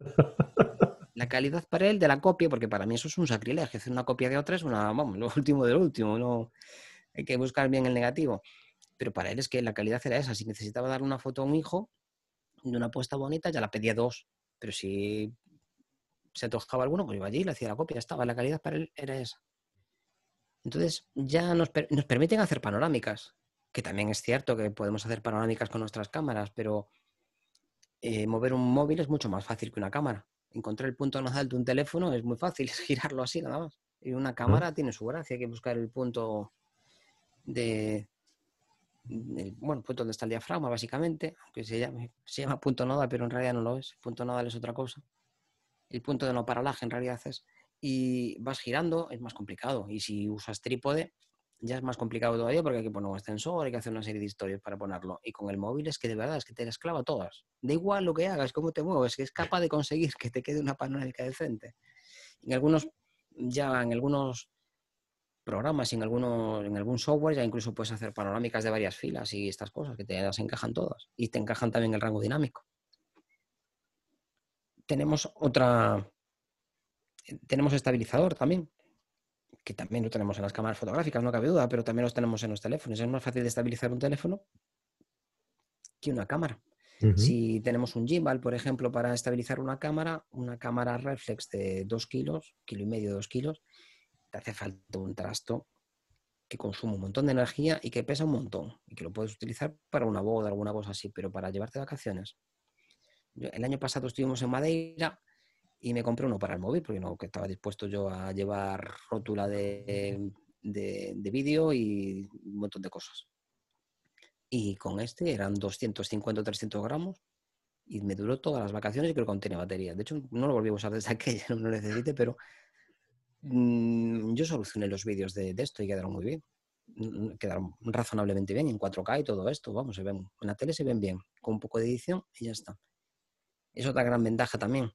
<laughs> La calidad para él de la copia, porque para mí eso es un sacrilegio. Hacer una copia de otra es una, vamos, lo último del último. No, hay que buscar bien el negativo. Pero para él es que la calidad era esa. Si necesitaba dar una foto a un hijo de una puesta bonita, ya la pedía dos. Pero si se antojaba alguno, pues iba allí, le hacía la copia, estaba. La calidad para él era esa. Entonces, ya nos, per- nos permiten hacer panorámicas, que también es cierto que podemos hacer panorámicas con nuestras cámaras, pero eh, mover un móvil es mucho más fácil que una cámara. Encontrar el punto nodal de un teléfono es muy fácil, <laughs> es girarlo así nada más. Y una cámara tiene su gracia, hay que buscar el punto de, el, bueno, punto donde está el diafragma, básicamente, aunque se llama, se llama punto nodal, pero en realidad no lo es. Punto nodal es otra cosa. El punto de no paralaje en realidad es. Y vas girando, es más complicado. Y si usas trípode, ya es más complicado todavía porque hay que poner un ascensor, hay que hacer una serie de historias para ponerlo. Y con el móvil es que de verdad es que te las clava todas. Da igual lo que hagas, cómo te mueves, que es capaz de conseguir que te quede una panorámica decente. En algunos, ya en algunos programas, en, algunos, en algún software, ya incluso puedes hacer panorámicas de varias filas y estas cosas que te las encajan todas. Y te encajan también el rango dinámico. Tenemos otra. Tenemos estabilizador también, que también lo tenemos en las cámaras fotográficas, no cabe duda, pero también los tenemos en los teléfonos. Es más fácil de estabilizar un teléfono que una cámara. Si tenemos un gimbal, por ejemplo, para estabilizar una cámara, una cámara reflex de 2 kilos, kilo y medio, 2 kilos, te hace falta un trasto que consume un montón de energía y que pesa un montón y que lo puedes utilizar para una boda, alguna cosa así, pero para llevarte vacaciones. Yo- el año pasado estuvimos en Madeira y me compré uno para el móvil porque no que estaba dispuesto yo a llevar rótula de, de- de vídeo y un montón de cosas. Y con este eran 250 o 300 gramos y me duró todas las vacaciones y creo que aún tenía batería. De hecho, no lo volví a usar desde aquella, no lo necesité, pero mm, yo solucioné los vídeos de, de esto y quedaron muy bien. Mm, Quedaron razonablemente bien en 4K y todo esto. Vamos, se ven, en la tele se ven bien, con un poco de edición y ya está. Es otra gran ventaja también.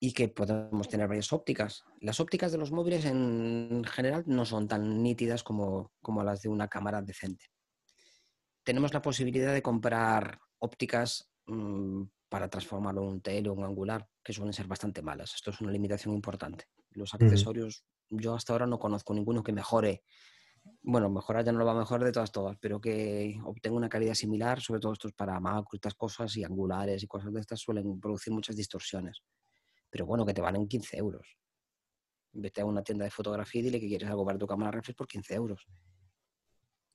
Y que podemos tener varias ópticas. Las ópticas de los móviles en general no son tan nítidas como, como las de una cámara decente. Tenemos la posibilidad de comprar ópticas mm, para transformarlo en un tele o un angular, que suelen ser bastante malas. Esto es una limitación importante. Los accesorios, yo hasta ahora no conozco ninguno que mejore. Bueno, mejorar ya no lo va a mejorar de todas, todas, pero que obtenga una calidad similar, sobre todo estos para macro y estas cosas y angulares y cosas de estas suelen producir muchas distorsiones. Pero bueno, que te valen 15 euros. Vete a una tienda de fotografía y dile que quieres algo para tu cámara reflex por 15 euros.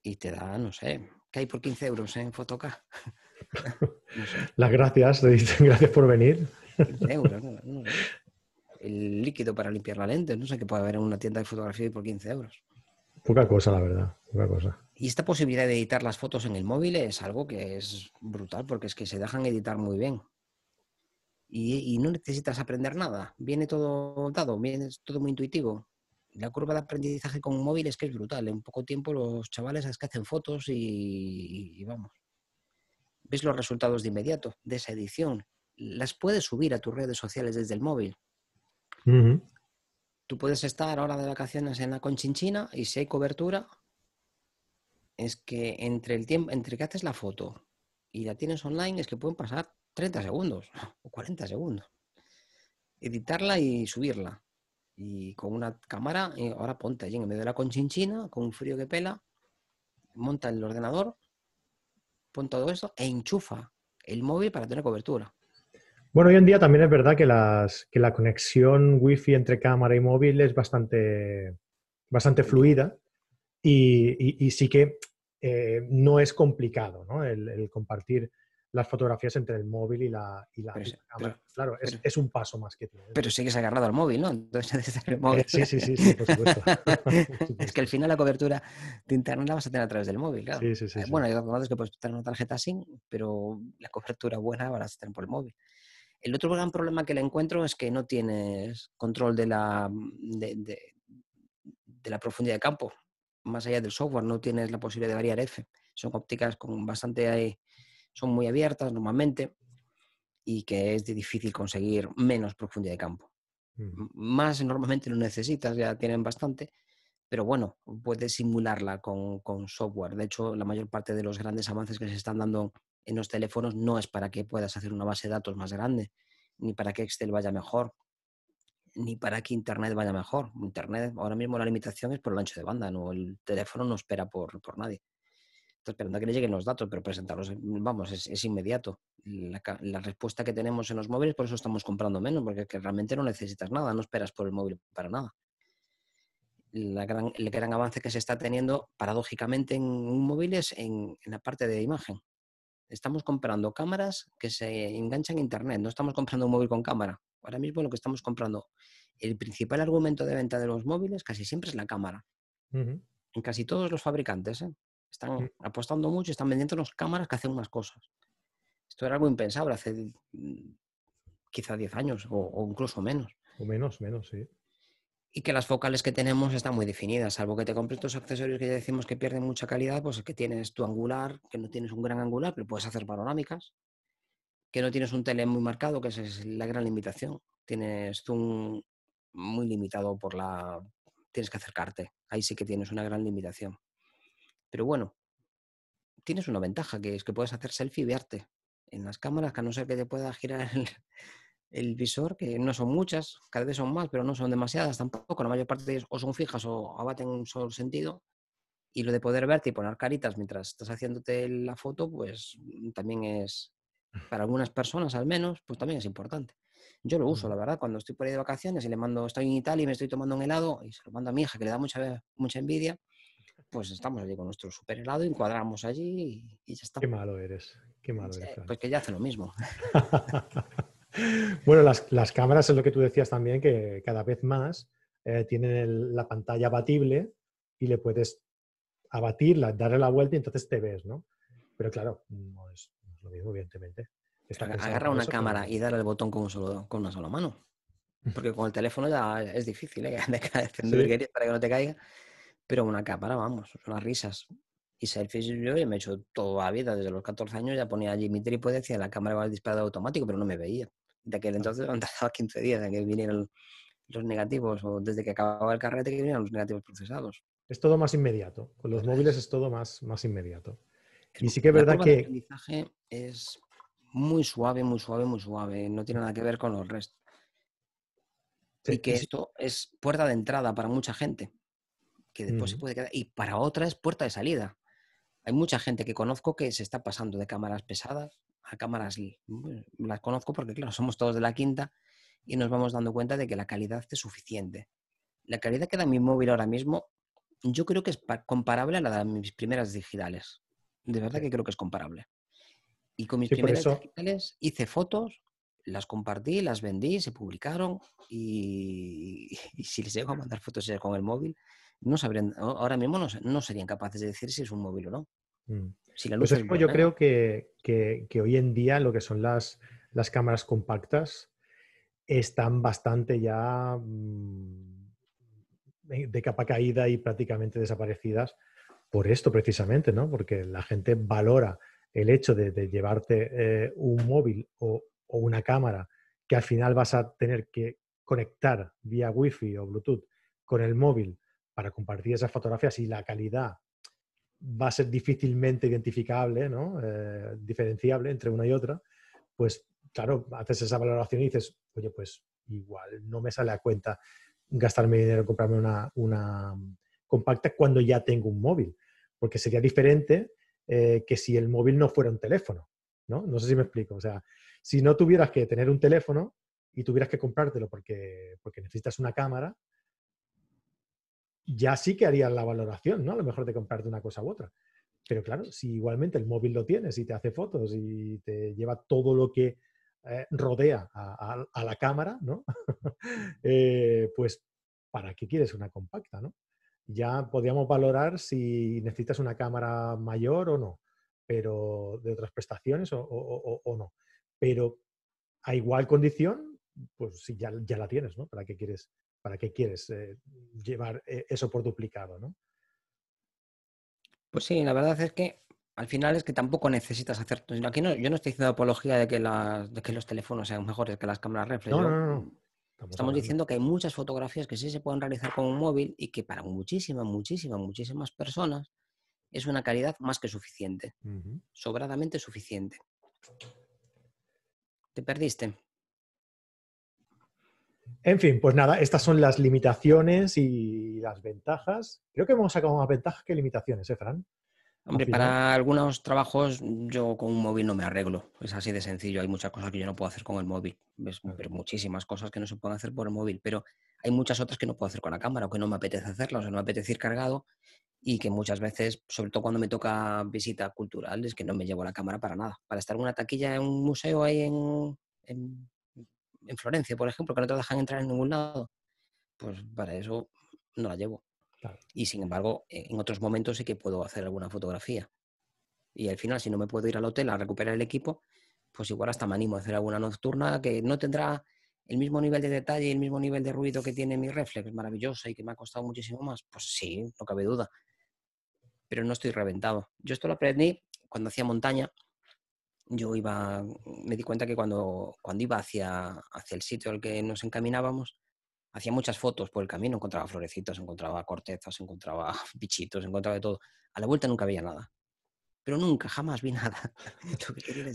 Y te da, no sé, ¿qué hay por 15 euros en Fotoca? <laughs> no sé, Las gracias, te dicen <laughs> gracias por venir. 15 euros, no, no. El líquido para limpiar la lente, no sé qué puede haber en una tienda de fotografía por 15 euros. Poca cosa, la verdad. Poca cosa. Y esta posibilidad de editar las fotos en el móvil es algo que es brutal porque es que se dejan editar muy bien. Y, y no necesitas aprender nada. Viene todo dado, viene es todo muy intuitivo. La curva de aprendizaje con un móvil es que es brutal. En poco tiempo los chavales es que hacen fotos y, y vamos. ves los resultados de inmediato de esa edición. Las puedes subir a tus redes sociales desde el móvil. Tú puedes estar ahora de vacaciones en la Conchinchina y si hay cobertura, es que entre el tiempo, entre que haces la foto y la tienes online, es que pueden pasar 30 segundos <laughs> o 40 segundos. Editarla y subirla. Y con una cámara, ahora ponte allí en medio de la conchinchina, con un frío que pela, monta el ordenador, pon todo eso e enchufa el móvil para tener cobertura. Bueno, hoy en día también es verdad que, las, que la conexión wifi entre cámara y móvil es bastante, bastante fluida y, sí que eh, no es complicado ¿no? el, compartir las fotografías entre el móvil y la, cámara. claro, es, un paso más que tiene. Pero sigues agarrado al móvil, ¿no? Entonces, <laughs> el móvil. Sí, sí, sí, por supuesto. <laughs> es que al final la cobertura de internet la vas a tener a través del móvil, claro. Sí, sí, sí. Eh, bueno, hay otros que puedes tener una tarjeta SIM, pero la cobertura buena vas a tener por el móvil. El otro gran problema que le encuentro es que no tienes control de la, de, la profundidad de campo. Más allá del software, no tienes la posibilidad de variar F. Son ópticas con bastante son muy abiertas normalmente y que es difícil conseguir menos profundidad de campo. Mm. Más normalmente lo necesitas, ya tienen bastante, pero bueno, puedes simularla con, con, software. De hecho, la mayor parte de los grandes avances que se están dando en los teléfonos no es para que puedas hacer una base de datos más grande, ni para que Excel vaya mejor, ni para que Internet vaya mejor. Internet, ahora mismo la limitación es por el ancho de banda, no el teléfono no espera por, por nadie. Está esperando a que le lleguen los datos, pero presentarlos, vamos, es, inmediato. La, respuesta que tenemos en los móviles, por eso estamos comprando menos, porque realmente no necesitas nada, no esperas por el móvil para nada. gran, el gran avance que se está teniendo, paradójicamente, en un móvil es en, la parte de imagen. Estamos comprando cámaras que se enganchan a Internet, no estamos comprando un móvil con cámara. Ahora mismo lo que estamos comprando, el principal argumento de venta de los móviles casi siempre es la cámara. En casi todos los fabricantes. ¿eh? Están apostando mucho y están vendiendo las cámaras que hacen unas cosas. Esto era algo impensable hace mm, quizá 10 años o, incluso menos. O menos, menos, sí. Y que las focales que tenemos están muy definidas, salvo que te compres estos accesorios que ya decimos que pierden mucha calidad, pues que tienes tu angular, que no tienes un gran angular, pero puedes hacer panorámicas, que no tienes un tele muy marcado, que esa es la gran limitación. Tienes zoom muy limitado por la... Tienes que acercarte, ahí sí que tienes una gran limitación. Pero bueno, tienes una ventaja, que es que puedes hacer selfie y verte en las cámaras, que a no ser que te pueda girar el, visor, que no son muchas, cada vez son más, pero no son demasiadas tampoco. La mayor parte de ellas o son fijas o abaten un solo sentido. Y lo de poder verte y poner caritas mientras estás haciéndote la foto, pues también es, <laughs> para algunas personas al menos, pues también es importante. Yo lo uso, la verdad, cuando estoy por ahí de vacaciones y le mando, estoy en Italia y me estoy tomando un helado y se lo mando a mi hija que le da mucha, mucha envidia, pues estamos allí con nuestro super helado, encuadramos allí y, ya está. Qué malo eres, qué malo eres. pues que ya hace lo mismo. <laughs> bueno, las, cámaras es lo que tú decías también, que cada vez más eh, tienen la pantalla abatible y le puedes abatirla, darle la vuelta y entonces te ves, ¿no? Pero claro, no es, lo mismo, evidentemente. Agarra una cámara y darle el botón con, con una sola mano. <laughs> Porque con el teléfono ya es difícil, ¿eh? <laughs> De para que no te caiga. Pero una cámara, vamos, unas risas. Y selfies yo me he hecho toda la vida, desde los 14 años ya ponía allí mi trípode, decía la cámara va a disparar automático, pero no me veía. De aquel entonces han tardado 15 días en que vinieran los negativos, o desde que acababa el carrete que vinieran los negativos procesados. Es todo más inmediato. Con los móviles es todo más, más inmediato. Y sí que es verdad que... El aprendizaje es muy suave, muy suave, muy suave. No tiene nada que ver con los restos. y que esto es puerta de entrada para mucha gente que después se puede quedar. Y para otra es puerta de salida. Hay mucha gente que conozco que se está pasando de cámaras pesadas a cámaras. Las conozco porque, claro, somos todos de la quinta y nos vamos dando cuenta de que la calidad es suficiente. La calidad que da mi móvil ahora mismo, yo creo que es comparable a la de mis primeras digitales. De verdad que creo que es comparable. Y con mis primeras digitales hice fotos, las compartí, las vendí, se publicaron y, <laughs> si les llego a mandar fotos con el móvil, no sabrían, ahora mismo no, serían capaces de decir si es un móvil o no. Mm. Si la pues yo creo que, hoy en día lo que son las, las cámaras compactas están bastante ya mm, de capa caída y prácticamente desaparecidas por esto precisamente, ¿no? Porque la gente valora el hecho de, llevarte eh, un móvil o, una cámara que al final vas a tener que conectar vía Wi-Fi o Bluetooth con el móvil para compartir esas fotografías y la calidad va a ser difícilmente identificable, ¿no? Eh, diferenciable entre una y otra, pues claro, haces esa valoración y dices, oye, pues igual no me sale a cuenta gastarme dinero en comprarme una, una compacta cuando ya tengo un móvil, porque sería diferente eh, que si el móvil no fuera un teléfono, ¿no? No sé si me explico. O sea, si no tuvieras que tener un teléfono y tuvieras que comprártelo porque, porque necesitas una cámara, ya sí que harías la valoración, ¿no? A lo mejor de comprarte una cosa u otra. Pero claro, si igualmente el móvil lo tienes y te hace fotos y te lleva todo lo que eh, rodea a, la cámara, ¿no? <laughs> Eh, pues, ¿para qué quieres una compacta, no? ya podríamos valorar si necesitas una cámara mayor o no, pero de otras prestaciones o, no. Pero a igual condición, pues si ya, ya, la tienes, ¿no? ¿Para qué quieres, para qué quieres eh, llevar eh, eso por duplicado, ¿no? Pues sí, la verdad es que al final es que tampoco necesitas hacer. Aquí no, yo no estoy haciendo apología de que, de que los teléfonos sean mejores que las cámaras reflex. No, no, no. Estamos, diciendo que hay muchas fotografías que sí se pueden realizar con un móvil y que para muchísimas, muchísimas, muchísimas personas es una calidad más que suficiente, sobradamente suficiente. ¿Te perdiste? En fin, pues nada, estas son las limitaciones y las ventajas. Creo que hemos sacado más ventajas que limitaciones, ¿eh, Fran? Hombre, para algunos trabajos yo con un móvil no me arreglo. Es así de sencillo. Hay muchas cosas que yo no puedo hacer con el móvil. Pero muchísimas cosas que no se pueden hacer por el móvil. Pero hay muchas otras que no puedo hacer con la cámara o que no me apetece hacerlas o no me apetece ir cargado y que muchas veces, sobre todo cuando me toca visita cultural, es que no me llevo la cámara para nada. Para estar en una taquilla en un museo ahí en, en, en Florencia, por ejemplo, que no te dejan entrar en ningún lado, pues para eso no la llevo. Y sin embargo, e, en otros momentos sí que puedo hacer alguna fotografía. Y al final, si no me puedo ir al hotel a recuperar el equipo, pues igual hasta me animo a hacer alguna nocturna que no tendrá el mismo nivel de detalle y el mismo nivel de ruido que tiene mi reflex, maravillosa y que me ha costado muchísimo más. Pues sí, no cabe duda. Pero no estoy reventado. Yo esto lo aprendí cuando hacía montaña. Yo iba, me di cuenta que cuando, cuando iba hacia, hacia el sitio al que nos encaminábamos, hacía muchas fotos por el camino, encontraba florecitas, encontraba cortezas, encontraba <laughs> bichitos, encontraba de todo. A la vuelta nunca veía nada. Pero nunca, jamás vi <laughs> nada.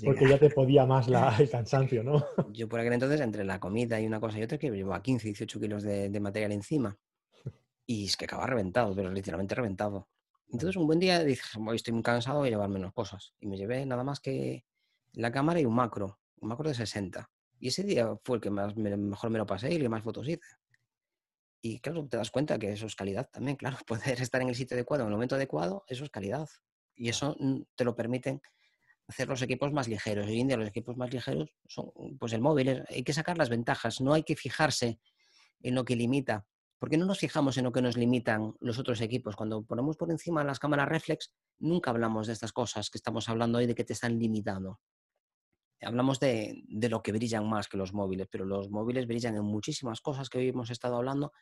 Porque ya te podía más la, <laughs> el cansancio, ¿no? Yo por aquel entonces, entre la comida y una cosa y otra, que llevaba 15, 18 kilos de, de material encima. Y es que acababa reventado, pero literalmente reventado. Entonces un buen día dije, estoy muy cansado, voy a llevar menos cosas. Y me llevé nada más que la cámara y un macro, un macro de 60. Y ese día fue el que más, mejor me lo pasé y el que más fotos hice. Y claro, te das cuenta que eso es calidad también, <laughs> claro. Poder estar en el sitio adecuado, en el momento adecuado, eso es calidad. Y eso mm, te lo permiten hacer los equipos más ligeros. Hoy en día los equipos más ligeros son pues el móvil. Hay que sacar las ventajas, no hay que fijarse en lo que limita. ¿Por qué no nos fijamos en lo que nos limitan los otros equipos? Cuando ponemos por encima las cámaras reflex, nunca hablamos de estas cosas que estamos hablando hoy de que te están limitando hablamos de, lo que brillan más que los móviles, pero los móviles brillan en muchísimas cosas que hoy hemos estado hablando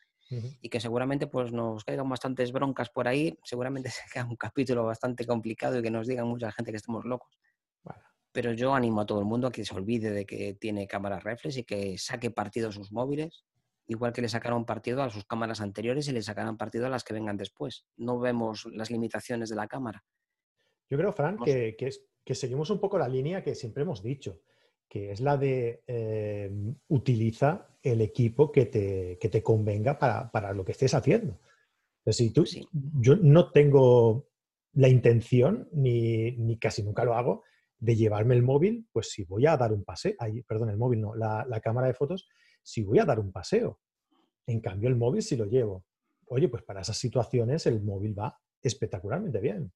y que seguramente pues, nos caigan bastantes broncas por ahí, seguramente <laughs> sea un capítulo bastante complicado y que nos digan mucha gente que estamos locos. Pero yo animo a todo el mundo a que se olvide de que tiene cámaras reflex y que saque partido a sus móviles, igual que le sacaron partido a sus cámaras anteriores y le sacarán partido a las que vengan después. No vemos las limitaciones de la cámara. Yo creo, Fran, que, que, es, que seguimos un poco la línea que siempre hemos dicho, que es la de eh, utiliza el equipo que te, te convenga para, lo que estés haciendo. Si tú, Yo no tengo la intención, ni, casi nunca lo hago, de llevarme el móvil, pues si voy a dar un paseo, perdón, el móvil no, la, la, cámara de fotos, si voy a dar un paseo. En cambio, el móvil si lo llevo. Oye, pues para esas situaciones el móvil va espectacularmente bien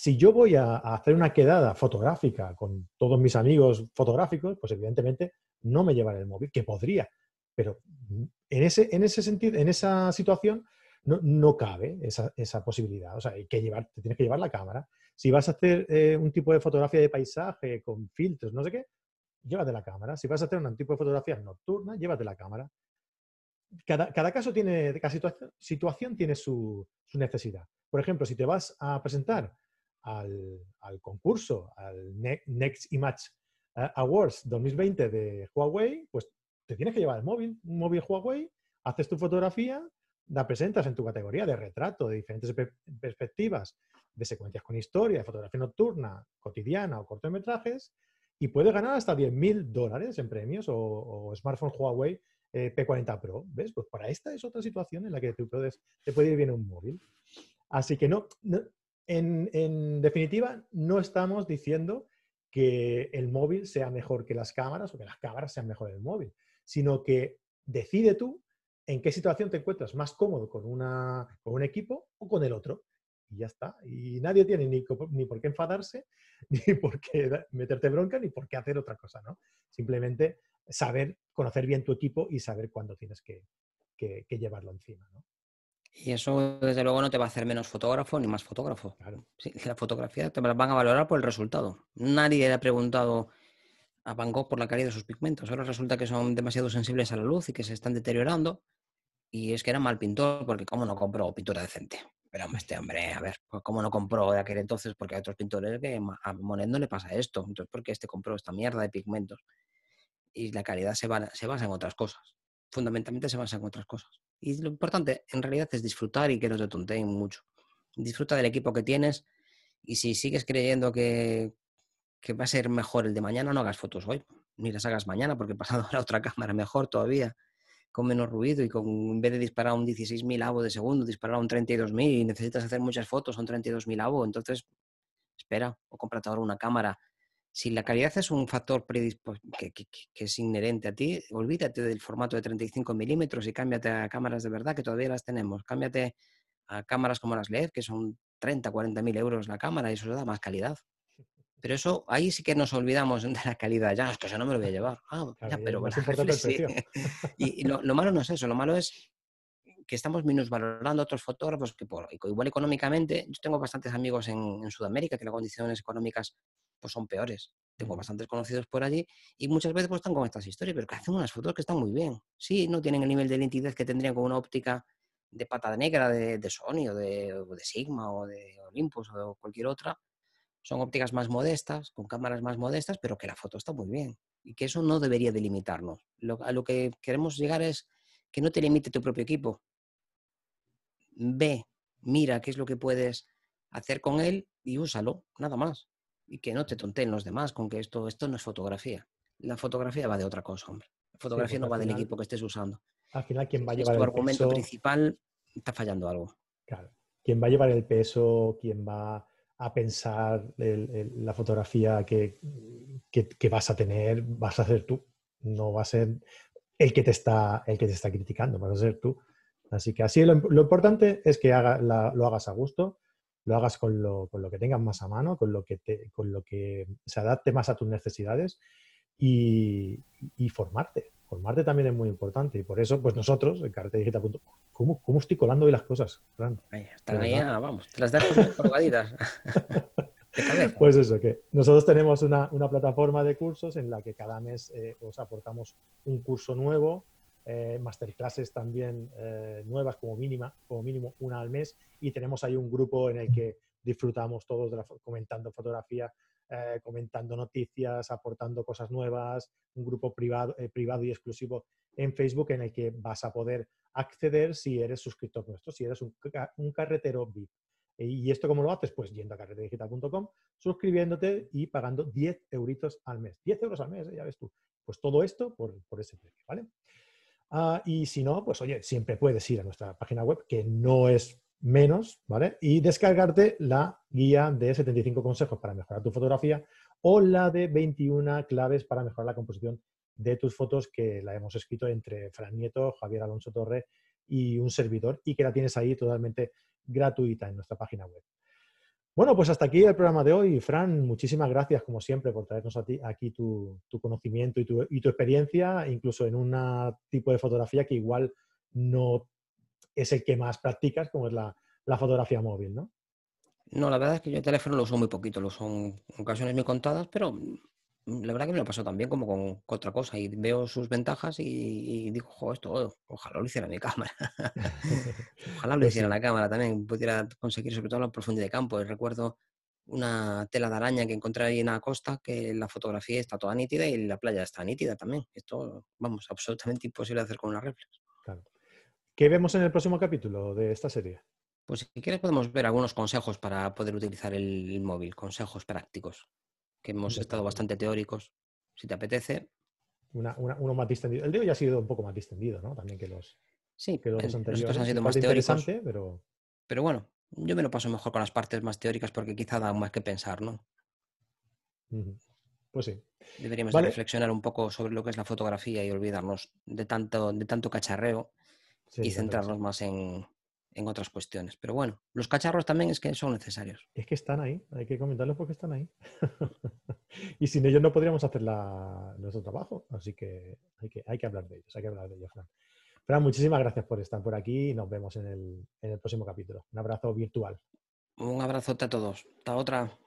si yo voy a, hacer una quedada fotográfica con todos mis amigos fotográficos, pues evidentemente no me llevaré el móvil, que podría, pero en ese, en ese sentido, en esa situación, no, cabe esa, posibilidad. O sea, que llevar, te tienes que llevar la cámara. Si vas a hacer eh, un tipo de fotografía de paisaje con filtros, no sé qué, llévate la cámara. Si vas a hacer un tipo de fotografía nocturna, llévate la cámara. Cada, caso tiene, cada situación, tiene su, su, necesidad. Por ejemplo, si te vas a presentar al, concurso, al Next Image eh, Awards 2020 de Huawei, pues te tienes que llevar el móvil, un móvil Huawei, haces tu fotografía, la presentas en tu categoría de retrato, de diferentes perspectivas, de secuencias con historia, de fotografía nocturna, cotidiana o cortometrajes, y puedes ganar hasta 10.000 dólares en premios o, smartphone Huawei eh, P40 Pro. ¿Ves? Pues para esta es otra situación en la que tú puedes, te puede ir bien un móvil. Así que no, en, definitiva, no estamos diciendo que el móvil sea mejor que las cámaras o que las cámaras sean mejor que el móvil, sino que decide tú en qué situación te encuentras más cómodo con, una, con un equipo o con el otro. Y ya está. Y nadie tiene ni, ni, por qué enfadarse, <laughs> ni por qué meterte bronca, ni por qué hacer otra cosa, ¿no? Simplemente saber, conocer bien tu equipo y saber cuándo tienes que, que, llevarlo encima, ¿no? Y eso, desde luego, no te va a hacer menos fotógrafo ni más fotógrafo. Claro. la fotografía te van a valorar por el resultado. Nadie le ha preguntado a Van Gogh por la calidad de sus pigmentos. Ahora resulta que son demasiado sensibles a la luz y que se están deteriorando. Y es que era mal pintor, porque ¿cómo no compró pintura decente? Pero este hombre, a ver, pues, ¿cómo no compró de aquel entonces? Porque hay otros pintores que a Monet no le pasa esto. Entonces, ¿por qué este compró esta mierda de pigmentos? Y la calidad se, se basa en otras cosas. Fundamentalmente se basa en otras cosas. Y lo importante en realidad es disfrutar y que no te tonteen mucho. Disfruta del equipo que tienes y si sigues creyendo que, que va a ser mejor el de mañana, no hagas fotos hoy, ni las hagas mañana porque pasado a la otra cámara mejor todavía, con menos ruido y con, en vez de disparar un 16.000 avo de segundo, disparar un 32.000 y necesitas hacer muchas fotos, son 32.000 avo, entonces espera o cómprate ahora una cámara si la calidad es un factor que, que, es inherente a ti, olvídate del formato de 35 milímetros y cámbiate a cámaras de verdad, que todavía las tenemos. Cámbiate a cámaras como las LED, que son 30, 40 mil euros la cámara y eso da más calidad. Pero eso, ahí sí que nos olvidamos <laughs> de la calidad. Ya, es que eso no me lo voy a llevar. Ah, ya, pero bueno, <laughs> sí. Y, lo, malo no es eso, lo malo es que estamos minusvalorando a otros fotógrafos que por, igual económicamente, yo tengo bastantes amigos en, en Sudamérica que las condiciones económicas pues son peores. Tengo bastantes conocidos por allí y muchas veces pues están con estas historias, pero que hacen unas fotos que están muy bien. Sí, no tienen el nivel de nitidez que tendrían con una óptica de pata negra de, de Sony o de, de, Sigma o de Olympus o de cualquier otra. Son ópticas más modestas, con cámaras más modestas, pero que la foto está muy bien. Y que eso no debería delimitarnos. Lo, a lo que queremos llegar es que no te limite tu propio equipo. Ve, mira qué es lo que puedes hacer con él y úsalo, nada más y que no te tonteen los demás con que esto, esto no es fotografía. La fotografía va de otra cosa, hombre. La fotografía no va del equipo que estés usando. Al final, quien va a llevar tu argumento principal está fallando algo. Claro. Quien va a llevar el peso, quien va a pensar la fotografía que, que, vas a tener, vas a ser tú. No va a ser el que te está, el que te está criticando, vas a ser tú. Así que así lo, importante es que haga, lo hagas a gusto, lo hagas con lo, con lo que tengas más a mano, con lo que, te, con lo que se adapte más a tus necesidades y, y, formarte. Formarte también es muy importante y por eso, pues nosotros, en carretedigital.com, ¿cómo, ¿cómo estoy colando hoy las cosas, Fran? están ahí, ah, vamos, te las dejo <laughs> colgaditas. <laughs> pues eso, que nosotros tenemos una, una, plataforma de cursos en la que cada mes eh, os aportamos un curso nuevo eh, masterclasses también eh, nuevas como mínima, como mínimo una al mes y tenemos ahí un grupo en el que disfrutamos todos de comentando fotografía, eh, comentando noticias, aportando cosas nuevas, un grupo privado, privado y exclusivo en Facebook en el que vas a poder acceder si eres suscriptor nuestro, si eres un, un carretero VIP. ¿Y esto cómo lo haces? Pues yendo a carretedigital.com, suscribiéndote y pagando 10 euritos al mes. 10 euros al mes, ya ves tú. Pues todo esto por, por ese precio, ¿vale? Ah, y si no, pues oye, siempre puedes ir a nuestra página web, que no es menos, ¿vale? Y descargarte la guía de 75 consejos para mejorar tu fotografía o la de 21 claves para mejorar la composición de tus fotos, que la hemos escrito entre Fran Nieto, Javier Alonso Torre y un servidor, y que la tienes ahí totalmente gratuita en nuestra página web. Bueno, pues hasta aquí el programa de hoy. Fran, muchísimas gracias, como siempre, por traernos a ti, aquí tu, conocimiento y tu, experiencia, incluso en un tipo de fotografía que igual no es el que más practicas, como es la, fotografía móvil, ¿no? No, la verdad es que yo el teléfono lo uso muy poquito, lo uso en ocasiones muy contadas, pero la verdad que me lo pasó también como con, otra cosa y veo sus ventajas y, digo, jo, esto, ojalá lo hiciera mi cámara. <laughs> ojalá lo pues hiciera la cámara también, pudiera conseguir sobre todo la profundidad de campo. Y recuerdo una tela de araña que encontré ahí en la costa, que la fotografía está toda nítida y la playa está nítida también. Esto, vamos, <laughs> absolutamente imposible de hacer con una reflex. Claro. ¿Qué vemos en el próximo capítulo de esta serie? Pues si quieres podemos ver algunos consejos para poder utilizar el, el móvil, consejos prácticos, que hemos estado bastante teóricos. Si te apetece, Una- una- uno más distendido. El de hoy ha sido un poco más distendido, ¿no? También que los, sí, que los el- anteriores. han sido más teóricos, interesante, pero pero bueno, yo me lo paso mejor con las partes más teóricas porque quizá da más que pensar, ¿no? pues sí. Deberíamos de reflexionar un poco sobre lo que es la fotografía y olvidarnos de tanto, de tanto cacharreo Sí, y centrarnos más en, en otras cuestiones. Pero bueno, los cacharros también es que son necesarios. Es que están ahí, hay que comentarlos porque están ahí. <laughs> y sin ellos no podríamos hacer la- nuestro trabajo, así que hay, que hay que hablar de ellos, hay que hablar de ellos, Fran. Fran, muchísimas gracias por estar por aquí y nos vemos en el, en el próximo capítulo. Un abrazo virtual. Un abrazote a todos. Hasta otra.